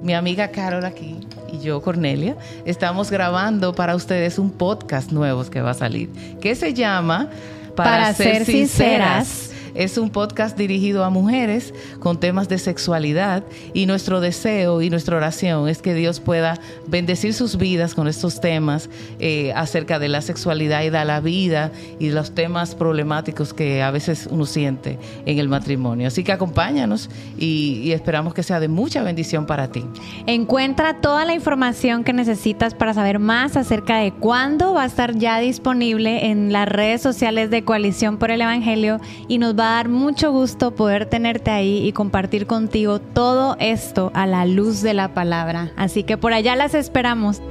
mi amiga Carol aquí y yo, Cornelia, estamos grabando para ustedes un podcast nuevo que va a salir, que se llama Para, ser, sinceras es un podcast dirigido a mujeres con temas de sexualidad y nuestro deseo y nuestra oración es que Dios pueda bendecir sus vidas con estos temas eh, acerca de la sexualidad y de la vida y los temas problemáticos que a veces uno siente en el matrimonio. Así que acompáñanos y, y esperamos que sea de mucha bendición para ti. Encuentra toda la información que necesitas para saber más acerca de cuándo va a estar ya disponible en las redes sociales de Coalición por el Evangelio y nos va a dar mucho gusto poder tenerte ahí y compartir contigo todo esto a la luz de la palabra. Así que por allá las esperamos.